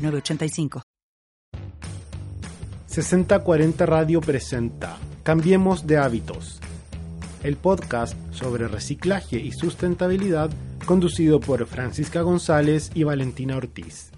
985. 6040 Radio presenta Cambiemos de hábitos. El podcast sobre reciclaje y sustentabilidad conducido por Francisca González y Valentina Ortiz.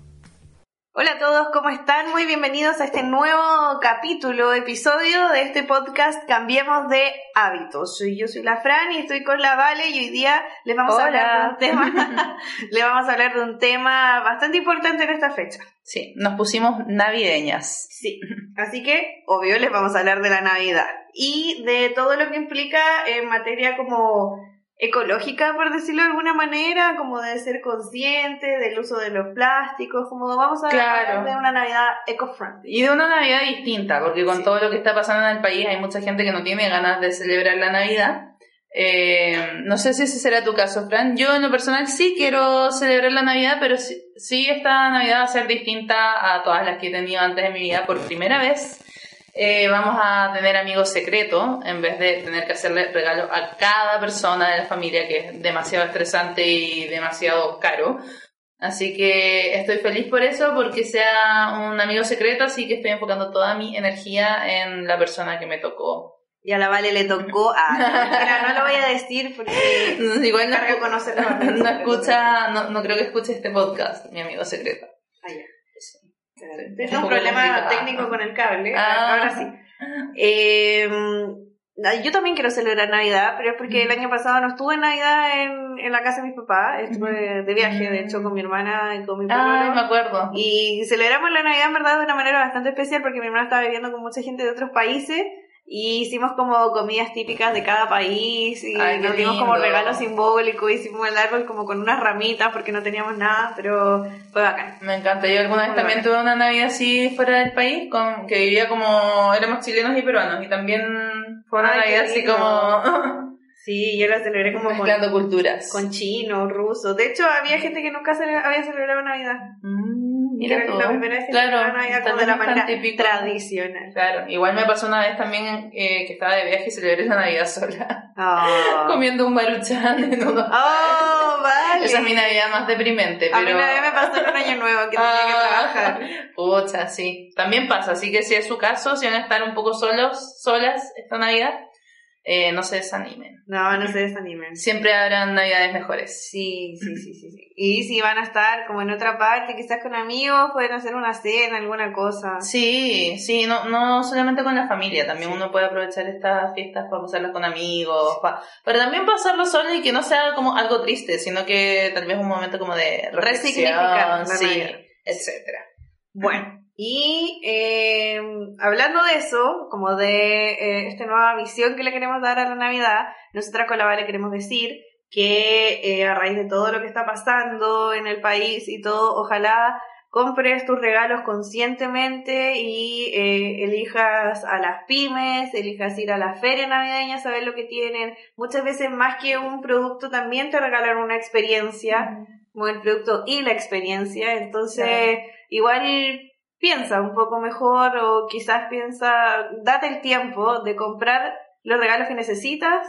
Hola a todos, ¿cómo están? Muy bienvenidos a este nuevo capítulo, episodio de este podcast Cambiemos de hábitos. Yo soy la Fran y estoy con la Vale y hoy día les vamos a hablar de un tema, les vamos a hablar de un tema bastante importante en esta fecha. Sí, nos pusimos navideñas. Sí, así que obvio les vamos a hablar de la Navidad y de todo lo que implica en materia como ecológica, por decirlo de alguna manera, como de ser consciente del uso de los plásticos, como vamos a hablar de una Navidad eco-friendly. Y de una Navidad distinta, porque con todo lo que está pasando en el país hay mucha gente que no tiene ganas de celebrar la Navidad. Eh, no sé si ese será tu caso, Fran. Yo en lo personal sí quiero celebrar la Navidad, pero sí, sí esta Navidad va a ser distinta a todas las que he tenido antes de mi vida por primera vez. Eh, vamos a tener amigos secretos en vez de tener que hacerle regalo a cada persona de la familia, que es demasiado estresante y demasiado caro. Así que estoy feliz por eso, porque sea un amigo secreto, así que estoy enfocando toda mi energía en la persona que me tocó. Y a la Vale le tocó a... no lo voy a decir porque... Igual no, no, escucha, no, no creo que escuche este podcast, mi amigo secreto. Ah, es un problema técnico con el cable. Ah. Ahora sí. Eh, yo también quiero celebrar Navidad, pero es porque el año pasado no estuve en Navidad en, en la casa de mis papás. Estuve de viaje, de hecho, con mi hermana y con mi papá. Ah, me acuerdo. Y celebramos la Navidad, en verdad, de una manera bastante especial porque mi hermana estaba viviendo con mucha gente de otros países y hicimos como comidas típicas de cada país y nos dimos como regalo simbólico, hicimos el árbol como con unas ramitas porque no teníamos nada, pero fue bacán. Me encanta, yo alguna vez también tuve una Navidad así fuera del país, con, que vivía como, éramos chilenos y peruanos y también fue una Navidad así como... Sí, yo la celebré como con, culturas. Con chino, ruso. De hecho, había gente que nunca había celebrado Navidad. Mm. Mira la primera vez que claro, como de la manera típico. tradicional. Claro, igual me pasó una vez también eh, que estaba de viaje y celebré la Navidad sola. Oh. Comiendo un maruchan en uno. Oh, vale. Esa es mi Navidad más deprimente. Pero... A mí Navidad me pasó en un año nuevo que tenía que ah. trabajar. Pucha, sí. También pasa, así que si es su caso, si van a estar un poco solos, solas esta Navidad, eh, no se desanimen. No, no se desanimen. Siempre habrán navidades mejores. Sí, sí, sí, sí, sí. Y si van a estar como en otra parte, quizás con amigos, pueden hacer una cena, alguna cosa. Sí, sí, no, no solamente con la familia, también uno puede aprovechar estas fiestas para pasarlas con amigos, pero también pasarlo solo y que no sea como algo triste, sino que tal vez un momento como de resignificar, sí, etcétera. Bueno, y eh, hablando de eso, como de eh, esta nueva visión que le queremos dar a la Navidad, nosotras con la Vale queremos decir que eh, a raíz de todo lo que está pasando en el país y todo, ojalá compres tus regalos conscientemente y elijas a las pymes, elijas ir a la feria navideña, saber lo que tienen. Muchas veces más que un producto también te regalan una experiencia, como el producto y la experiencia. Entonces, igual piensa un poco mejor o quizás piensa, date el tiempo de comprar los regalos que necesitas,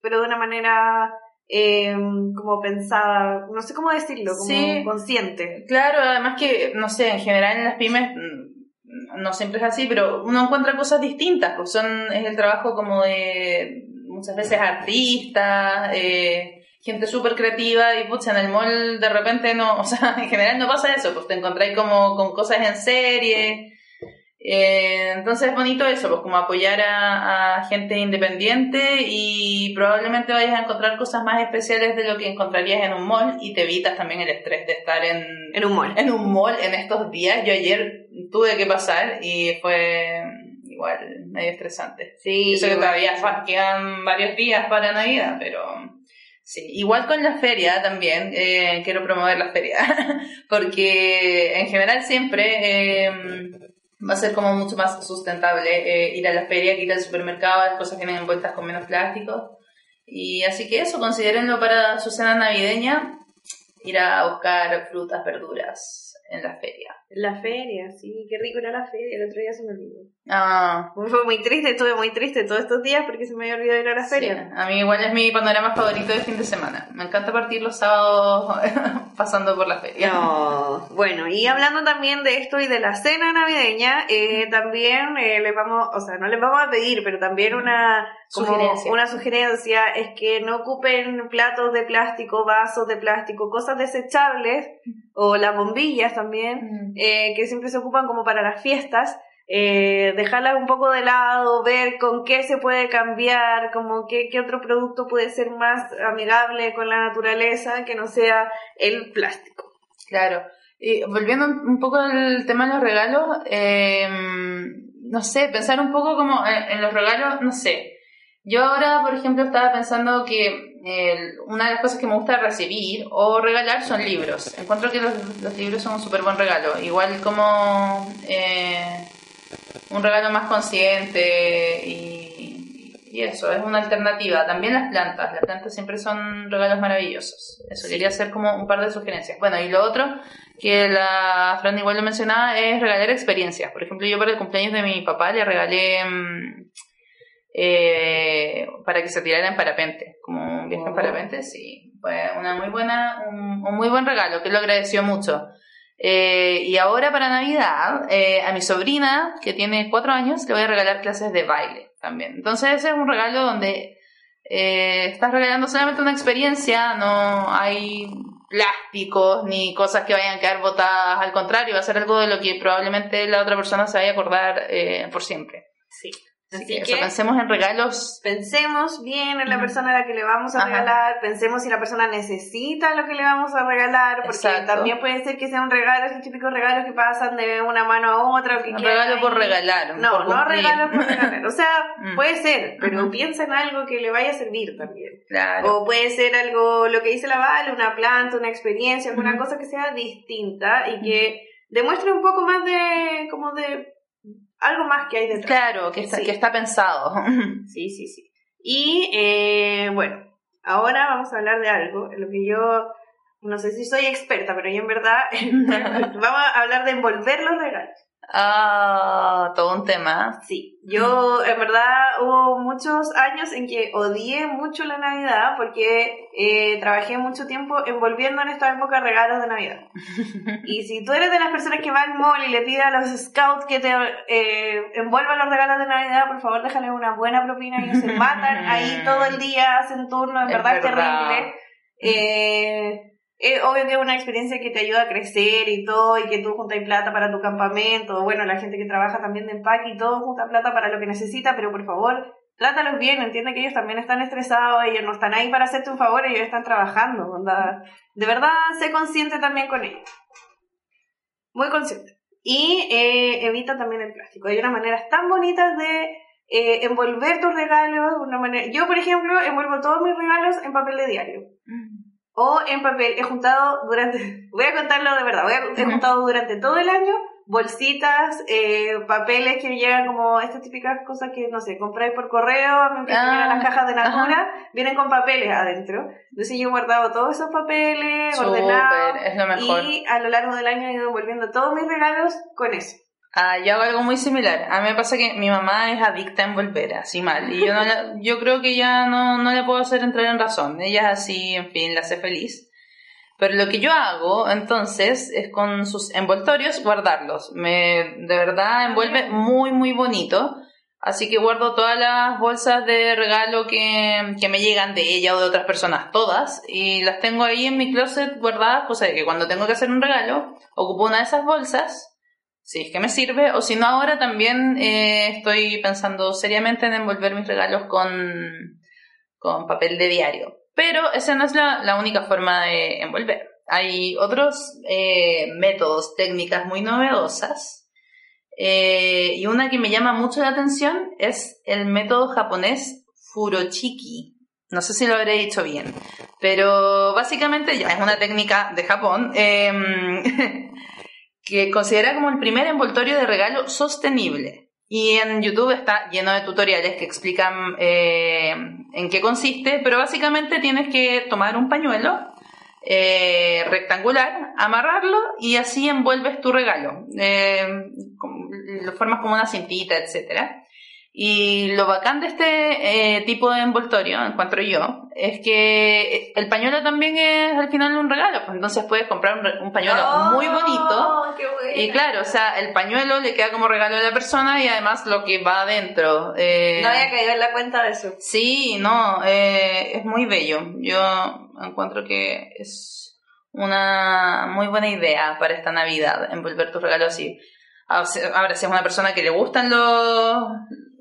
pero de una manera eh, como pensada, no sé cómo decirlo, como consciente. Claro, además que, no sé, en general en las pymes mm, no siempre es así, pero uno encuentra cosas distintas, pues son, es el trabajo como de muchas veces artistas, eh, gente súper creativa y pucha, en el mall de repente no, o sea, en general no pasa eso, pues te encontráis como con cosas en serie. Eh, entonces es bonito eso, pues como apoyar a, gente independiente y probablemente vayas a encontrar cosas más especiales de lo que encontrarías en un mall y te evitas también el estrés de estar en, en un mall. En un mall en estos días. Yo ayer tuve que pasar y fue igual medio estresante. Sí. Eso que todavía quedan varios días para Navidad, pero Sí, igual con la feria también, eh, quiero promover la feria, porque en general siempre eh, va a ser como mucho más sustentable eh, ir a la feria que ir al supermercado, las cosas vienen envueltas con menos plástico. Y así que eso, considérenlo para su cena navideña, ir a buscar frutas, verduras en la feria. La feria, sí, qué rico era la feria, el otro día se me olvidó. Ah, Fue muy triste, estuve muy triste todos estos días porque se me había olvidado ir a la sí, feria. a mí igual es mi panorama favorito de fin de semana. Me encanta partir los sábados pasando por la feria. No. Bueno, y hablando también de esto y de la cena navideña, eh, también eh, les vamos, o sea, no les vamos a pedir, pero también una como Sugerencia. una sugerencia es que no ocupen platos de plástico, vasos de plástico, cosas desechables o las bombillas también, Mm. Eh, que siempre se ocupan como para las fiestas. Eh, dejarlas un poco de lado, ver con qué se puede cambiar, como qué, qué otro producto puede ser más amigable con la naturaleza que no sea el plástico. Claro. Y volviendo un poco al tema de los regalos, eh, no sé, pensar un poco como en, en los regalos, no sé. Yo ahora, por ejemplo, estaba pensando que una de las cosas que me gusta recibir o regalar son libros. Encuentro que los, libros son un súper buen regalo. Igual como eh, un regalo más consciente y, y eso, es una alternativa. También las plantas. Las plantas siempre son regalos maravillosos. Eso, quería hacer como un par de sugerencias. Bueno, y lo otro que la Fran igual lo mencionaba es regalar experiencias. Por ejemplo, yo para el cumpleaños de mi papá le regalé mm, eh, para que se tirara en parapente, como un viaje en parapente, sí, fue una muy buena, un, un muy buen regalo, que él lo agradeció mucho. Eh, y ahora para Navidad, eh, a mi sobrina, que tiene cuatro años, le voy a regalar clases de baile también. Entonces ese es un regalo donde eh, estás regalando solamente una experiencia, no hay plásticos ni cosas que vayan a quedar botadas, al contrario, va a ser algo de lo que probablemente la otra persona se vaya a acordar eh, por siempre. Sí. Así, que, eso, pensemos en regalos. Pensemos bien en la persona a la que le vamos a Ajá. regalar, pensemos si la persona necesita lo que le vamos a regalar, porque Exacto. también puede ser que sea un regalo, esos típicos regalos que pasan de una mano a otra. o que Un regalo por ahí. regalar. No, por no regalo por regalar. O sea, Mm. puede ser, pero Ujú. piensa en algo que le vaya a servir también. Claro. O puede ser algo, lo que dice la Vale, una planta, una experiencia, alguna Ujú. cosa que sea distinta y que demuestre un poco más de, como de, algo más que hay detrás. Claro, que está, Sí. que está pensado. Sí, sí, sí. Y eh, bueno, ahora vamos a hablar de algo, en lo que yo, no sé si soy experta, pero yo en verdad, vamos a hablar de envolver los regalos. Ah, todo un tema. Sí, yo en verdad hubo muchos años en que odié mucho la Navidad porque eh, trabajé mucho tiempo envolviendo en esta época regalos de Navidad. Y si tú eres de las personas que va al mall y le pide a los scouts que te eh, envuelvan los regalos de Navidad, por favor déjale una buena propina. Ellos se matan ahí todo el día, hacen turno, en verdad es verdad. terrible. Eh, obvio que es una experiencia que te ayuda a crecer y todo, y que tú juntas plata para tu campamento. Bueno, la gente que trabaja también de empaque y todo junta plata para lo que necesita, pero por favor, trátalos bien. Entiende que ellos también están estresados, ellos no están ahí para hacerte un favor, ellos están trabajando. onda. De verdad, sé consciente también con ellos. Muy consciente. Y eh, evita también el plástico. Hay unas maneras tan bonitas de eh, envolver tus regalos. Yo, por ejemplo, envuelvo todos mis regalos en papel de diario. O en papel. He juntado durante... Voy a contarlo de verdad. Voy a- He juntado durante todo el año bolsitas, eh, papeles que llegan como estas típicas cosas que, no sé, compráis por correo, me Ah, las cajas de Natura, vienen con papeles adentro. Entonces yo he guardado todos esos papeles, es lo mejor. Y a lo largo del año he ido envolviendo todos mis regalos con eso. Ah, yo hago algo muy similar. A mí me pasa que mi mamá es adicta a envolver, así mal. Y yo, no la- yo creo que ya no, no le puedo hacer entrar en razón. Ella es así, en fin, la hace feliz. Pero lo que yo hago, entonces, es con sus envoltorios guardarlos. Me, de verdad, envuelve muy, muy bonito. Así que guardo todas las bolsas de regalo que, que me llegan de ella o de otras personas, todas, y las tengo ahí en mi closet guardadas, cosa de que cuando tengo que hacer un regalo, ocupo una de esas bolsas si es que me sirve, o si no ahora también eh, estoy pensando seriamente en envolver mis regalos con, con papel de diario. Pero esa no es la, la única forma de envolver. Hay otros eh, métodos, técnicas muy novedosas. eh, y una que me llama mucho la atención es el método japonés Furochiki. No sé si lo habré dicho bien, pero básicamente ya es una técnica de Japón em, que considera como el primer envoltorio de regalo sostenible. Y en YouTube está lleno de tutoriales que explican eh, en qué consiste, pero básicamente tienes que tomar un pañuelo eh, rectangular, amarrarlo y así envuelves tu regalo. Eh, lo formas como una cintita, etcétera. Y lo bacán de este eh, tipo de envoltorio, encuentro yo, es que el pañuelo también es al final un regalo. Pues entonces puedes comprar un, pañuelo muy Oh, bonito. qué. Y claro, o sea, el pañuelo le queda como regalo a la persona y además lo que va adentro. eh, No había caído en la cuenta de eso. Sí, no, eh, es muy bello. Yo encuentro que es una muy buena idea para esta Navidad, envolver tu regalo así. Ahora, si es una persona que le gustan los,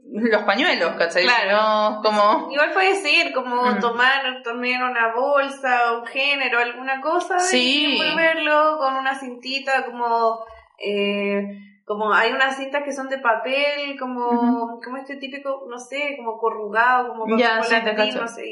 los pañuelos, ¿cachai? Claro. no, como... Igual puede ser como Mm. tomar también una bolsa, un género, alguna cosa Sí. y envolverlo con una cintita como eh, como hay unas cintas que son de papel, como, Ujú. como este típico, no sé, como corrugado, como papel Ya, sí, te volantín, cacho. no sé,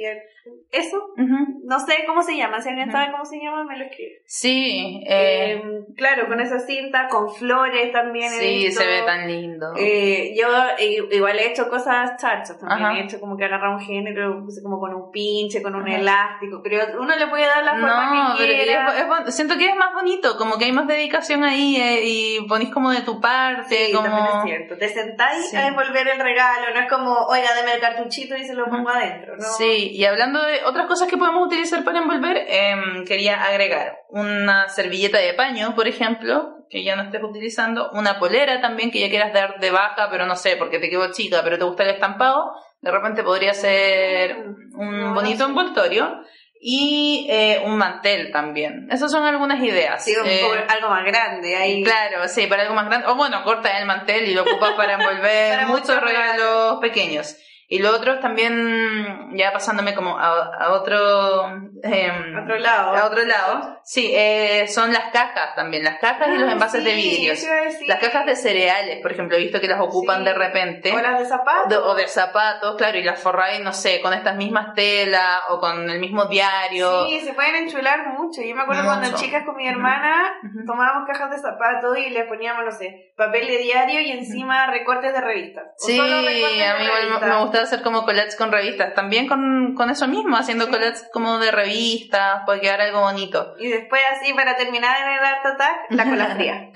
eso, Ujú. no sé cómo se llama, si alguien Ujú. sabe cómo se llama, me lo escribe. Sí, eh, Eh, claro, con esa cinta, con flores también. he sí, visto. se ve tan lindo. Eh, yo eh, igual he hecho cosas charchas también. He hecho como que agarrar un género, como con un pinche, con un elástico. Pero uno le puede dar la forma No, que pero quiera. es- es bon- siento que es más bonito, como que hay más dedicación ahí eh, y ponís como de tu parte, Sí, como... también es cierto. Te sentáis Sí. a envolver el regalo, no es como, oiga, deme el cartuchito y se lo pongo adentro, ¿no? Sí, y hablando de otras cosas que podemos utilizar para envolver, em, quería agregar una servilleta de paño, por ejemplo, que ya no estés utilizando, una polera también que ya quieras dar de baja, pero no sé, porque te quedó chica, pero te gusta el estampado, de repente podría ser Mm, un no, bonito no sé. envoltorio. Y eh, un mantel también. Esas son algunas ideas. Sí, un Eh, algo más grande ahí. Claro, sí, para algo más grande. O bueno, corta el mantel y lo ocupas para envolver Para muchos regalos pequeños. Y lo otro es también, ya pasándome como a, a otro... em, Otro lado. A otro lado. Sí, eh, son las cajas también, las cajas y los Ah, envases de sí, vidrios. a decir. Las cajas de cereales, por ejemplo, he visto que las ocupan Sí. de repente. O las de zapatos. De- o de zapatos, claro, y las forráis, no sé, con estas mismas telas o con el mismo diario. Sí, se pueden enchular mucho. Yo me acuerdo Mucho. cuando chicas con mi hermana tomábamos cajas de zapatos y le poníamos, no sé, papel de diario y encima recortes de revistas. Sí, solo recortes de a mí me- revistas. me gusta hacer como collages con revistas. También con, con eso mismo, haciendo Sí. collages como de revistas, puede quedar algo bonito. Y después así, para terminar en el Art Attack, la cola fría.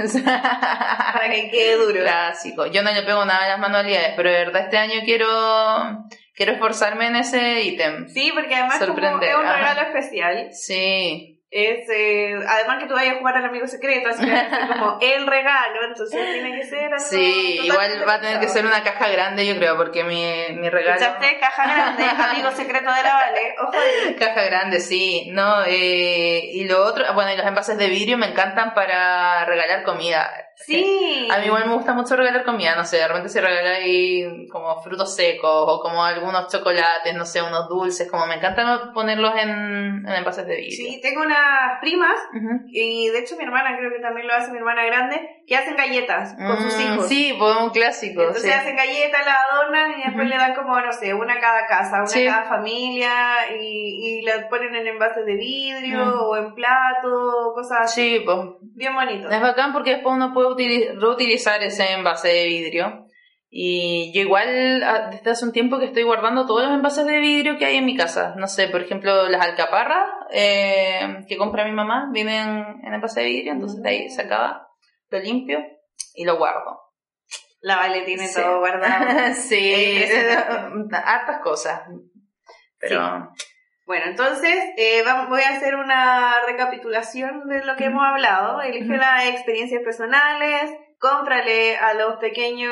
para que quede duro. Clásico. Yo no le pego nada a las manualidades, pero de verdad este año quiero, quiero esforzarme en ese ítem. Sí, porque además como es un regalo especial. Sí. Es, eh, además que tú vayas a jugar al amigo secreto, así que ser como el regalo, entonces tiene que ser algo Sí, igual va a tener que ser una caja grande, yo creo, porque mi, mi regalo... ¿Escuchaste? Caja grande, amigo secreto de la Vale. Ojo. Caja grande, sí, ¿no? Eh, y lo otro, bueno, y los envases de vidrio me encantan para regalar comida. Sí. A mí igual me gusta mucho regalar comida, no sé, de repente si regaláis como frutos secos o como algunos chocolates, no sé, unos dulces, como me encanta ponerlos en, en envases de vidrio. Sí, tengo unas primas, y de hecho mi hermana, creo que también lo hace mi hermana grande, que hacen galletas con sus Mm, hijos. Sí, pues un clásico. Entonces sí. hacen galletas, las adornan y después le dan como, no sé, una a cada casa, una Sí. a cada familia y, y la ponen en envases de vidrio Mm. o en plato, cosas así. Sí, pues Bien bonito. Es bacán porque después uno puede utili- reutilizar ese envase de vidrio. Y yo igual ah, desde hace un tiempo que estoy guardando todos los envases de vidrio que hay en mi casa. No sé, por ejemplo, las alcaparras eh, que compra mi mamá vienen en envase de vidrio, entonces de ahí se acaba, lo limpio y lo guardo. La Vale tiene Sí. todo guardado. sí, hartas cosas. Pero Bueno, entonces eh, vam- voy a hacer una recapitulación de lo que hemos hablado. Elige las experiencias personales, cómprale a los pequeños,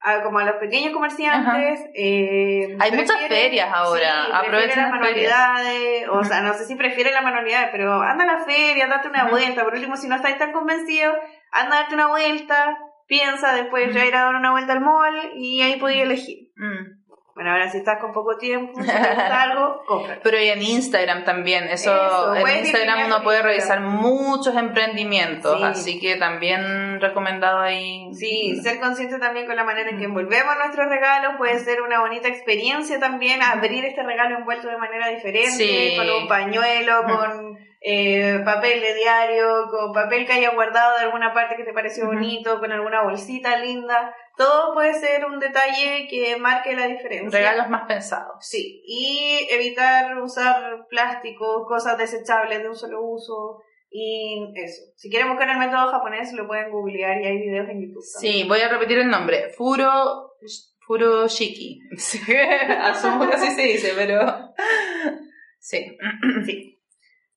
a, como a los pequeños comerciantes. eh, Hay muchas ferias ahora, Sí, aprovechen las manualidades, o sea, no sé si prefiere las manualidades, pero anda a la feria, date una vuelta. Por último, si no estáis tan convencidos, anda a darte una vuelta, piensa, después ya ir a dar una vuelta al mall y ahí podéis elegir. mm, Bueno, ahora si estás con poco tiempo, si te gusta algo, compra. Pero y en Instagram también, eso, Eso, en Instagram uno puede revisar muchos emprendimientos, Sí. así que también recomendado ahí. Sí, ser consciente también con la manera en que envolvemos nuestros regalos puede ser una bonita experiencia también, abrir este regalo envuelto de manera diferente, Sí. con un pañuelo, con eh, papel de diario, con papel que hayas guardado de alguna parte que te pareció bonito, con alguna bolsita linda. Todo puede ser un detalle que marque la diferencia. Regalos más pensados. Sí, y evitar usar plástico, cosas desechables de un solo uso. Y eso. Si quieren buscar el método japonés, lo pueden googlear y hay videos en YouTube. también. Sí, voy a repetir el nombre. Furo, Furoshiki. Sí, Asumo que así se dice, pero... Sí. Sí.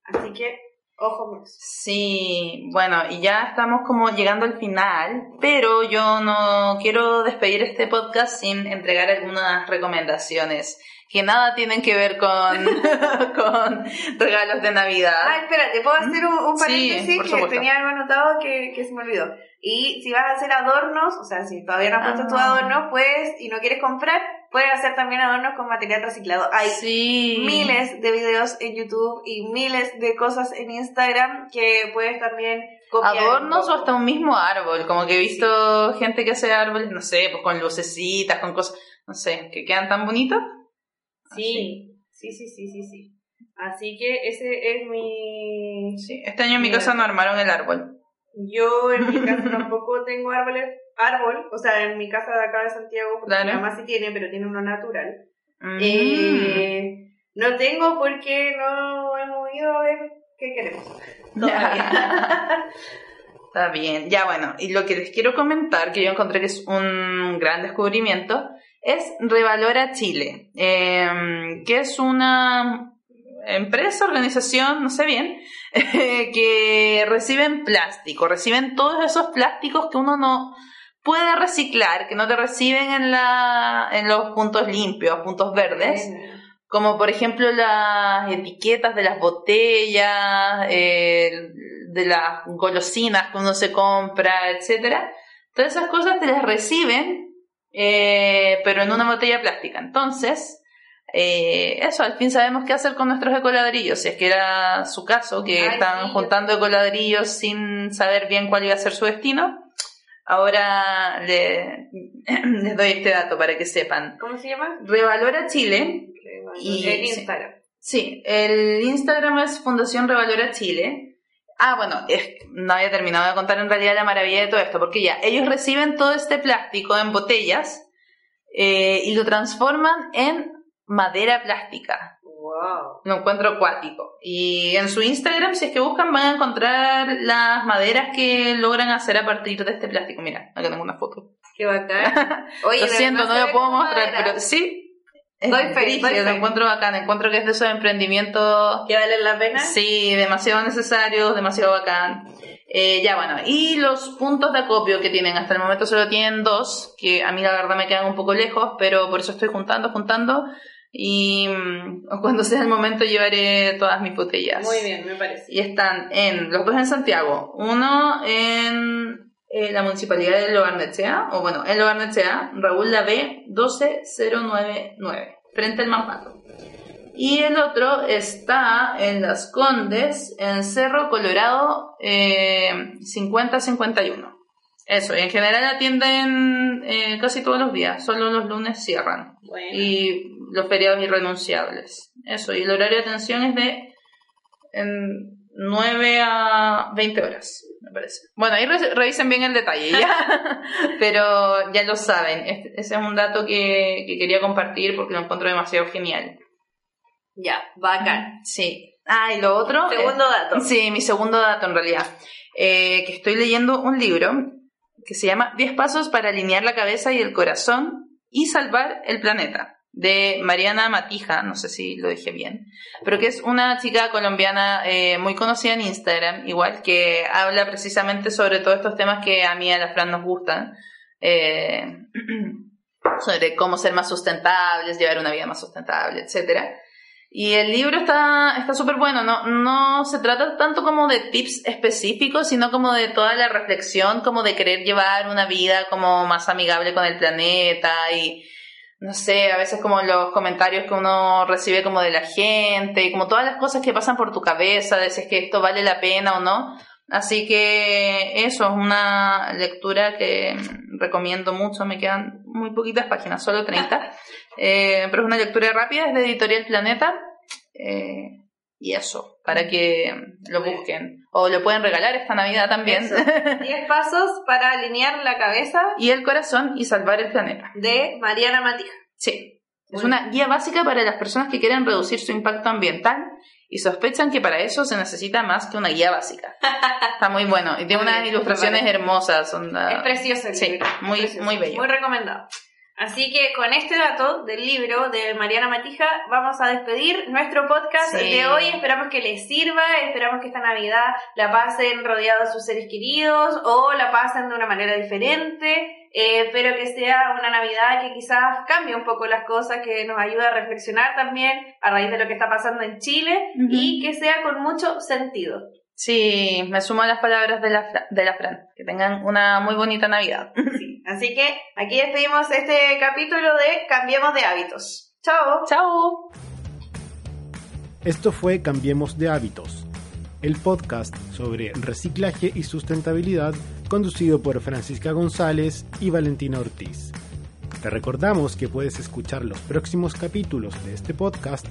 Así que, ojo con eso. Sí, bueno, y ya estamos como llegando al final, pero yo no quiero despedir este podcast sin entregar algunas recomendaciones que nada tienen que ver con, con regalos de Navidad. Ah, espera, ¿te puedo hacer un, un paréntesis que tenía algo anotado que, que se me olvidó? Y si vas a hacer adornos, o sea, si todavía no has puesto Ah. tu adorno, pues, y no quieres comprar, puedes hacer también adornos con material reciclado. Hay sí. miles de videos en YouTube y miles de cosas en Instagram que puedes también copiar. Adornos o hasta un mismo árbol, como que he visto gente que hace árboles, no sé, pues con lucecitas, con cosas, no sé, que quedan tan bonitos. Sí, sí, sí, sí, sí, sí. Así que ese es mi... Sí, este año en mi casa no armaron el árbol. Yo en mi casa tampoco tengo árboles, árbol, o sea, en mi casa de acá de Santiago, porque Claro. mi mamá sí tiene, pero tiene uno natural. Mm. Eh, no tengo porque no hemos ido a ver qué queremos. Todavía. Está bien, ya bueno, y lo que les quiero comentar, que yo encontré que es un gran descubrimiento, es Revalora Chile, eh, que es una empresa, organización, no sé bien, que reciben plástico, reciben todos esos plásticos que uno no puede reciclar, que no te reciben en, la, en los puntos limpios, puntos verdes como por ejemplo las etiquetas de las botellas, eh, de las golosinas que uno se compra, etcétera. Todas esas cosas te las reciben, eh, pero en una botella plástica. Entonces, eh, eso, al fin sabemos qué hacer con nuestros ecoladrillos, si es que era su caso, que Ay, están sí, juntando ecoladrillos sin saber bien cuál iba a ser su destino. Ahora le- les doy este dato para que sepan. ¿Cómo se llama? Revalora Chile Y- en sí. Instagram. Sí, el Instagram es Fundación Revalora Chile. Ah, bueno, es- no había terminado de contar en realidad la maravilla de todo esto, porque ya, ellos reciben todo este plástico en botellas eh, y lo transforman en madera plástica. Wow. Lo encuentro acuático. Y en su Instagram, si es que buscan, van a encontrar las maderas que logran hacer a partir de este plástico. Mira, acá tengo una foto. Qué bacán. Oye, lo siento, no lo puedo mostrar, pero sí. Es Doy fe, brígido, doy fe. lo encuentro bacán, encuentro que es de esos emprendimientos ¿Que vale la pena? Sí, demasiado necesarios, demasiado bacán. Eh, ya bueno, y los puntos de acopio que tienen, hasta el momento solo tienen dos, que a mí la verdad me quedan un poco lejos, pero por eso estoy juntando, juntando, y mm, cuando sea el momento llevaré todas mis botellas. Muy bien, me parece. Y están en, los dos en Santiago, uno en eh, la municipalidad de Lobarnechea, o bueno, en Lobarnechea, Raúl La B 12099, frente al Mampato. Y el otro está en Las Condes, en Cerro Colorado eh, 5051. Eso, y en general atienden eh, casi todos los días, solo los lunes cierran. Bueno. Y los feriados irrenunciables. Eso, y el horario de atención es de en 9 a 20 horas, me parece. Bueno, ahí re- revisen bien el detalle, ¿ya? Pero ya lo saben, este- ese es un dato que, que quería compartir porque lo encuentro demasiado genial. Ya, bacán. Sí. Ah, y lo otro... eh, Segundo dato. Sí, mi segundo dato en realidad. Eh, que estoy leyendo un libro que se llama 10 pasos para alinear la cabeza y el corazón y salvar el planeta, de Mariana Matija, no sé si lo dije bien, pero que es una chica colombiana eh, muy conocida en Instagram, igual que habla precisamente sobre todos estos temas que a mí y a la Fran nos gustan. eh, sobre cómo ser más sustentables, llevar una vida más sustentable, etcétera. Y el libro está está súper bueno, no, no se trata tanto como de tips específicos, sino como de toda la reflexión, como de querer llevar una vida como más amigable con el planeta y no sé, a veces como los comentarios que uno recibe como de la gente, y como todas las cosas que pasan por tu cabeza, de si es que esto vale la pena o no. Así que eso es una lectura que recomiendo mucho, me quedan muy poquitas páginas, solo 30, eh, pero es una lectura rápida, es de Editorial Planeta. Eh, y eso, para que lo busquen. O lo pueden regalar esta Navidad también. 10 pasos para alinear la cabeza. y el corazón y salvar el planeta. De Mariana Matija. Sí. Es una guía básica para las personas que quieren reducir su impacto ambiental y sospechan que para eso se necesita más que una guía básica. Está muy bueno. Y tiene unas ilustraciones hermosas. Es precioso el sí, Muy, muy bello. Muy recomendado. Así que con este dato del libro de Mariana Matija vamos a despedir nuestro podcast de hoy. Esperamos que les sirva, esperamos que esta Navidad la pasen rodeados de sus seres queridos o la pasen de una manera diferente. Eh, pero que sea una Navidad que quizás cambie un poco las cosas, que nos ayude a reflexionar también a raíz de lo que está pasando en Chile y que sea con mucho sentido. Sí, me sumo a las palabras de la, de la Fran. Que tengan una muy bonita Navidad. Así que aquí despedimos este capítulo de Cambiemos de hábitos. Chao. Chao. Esto fue Cambiemos de hábitos, el podcast sobre reciclaje y sustentabilidad conducido por Francisca González y Valentina Ortiz. Te recordamos que puedes escuchar los próximos capítulos de este podcast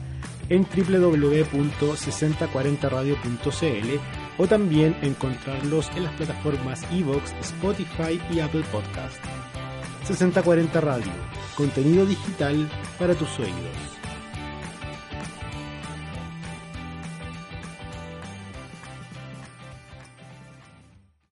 en www.6040radio.cl o también encontrarlos en las plataformas Evox, Spotify y Apple Podcast. 6040 Radio, contenido digital para tus oídos.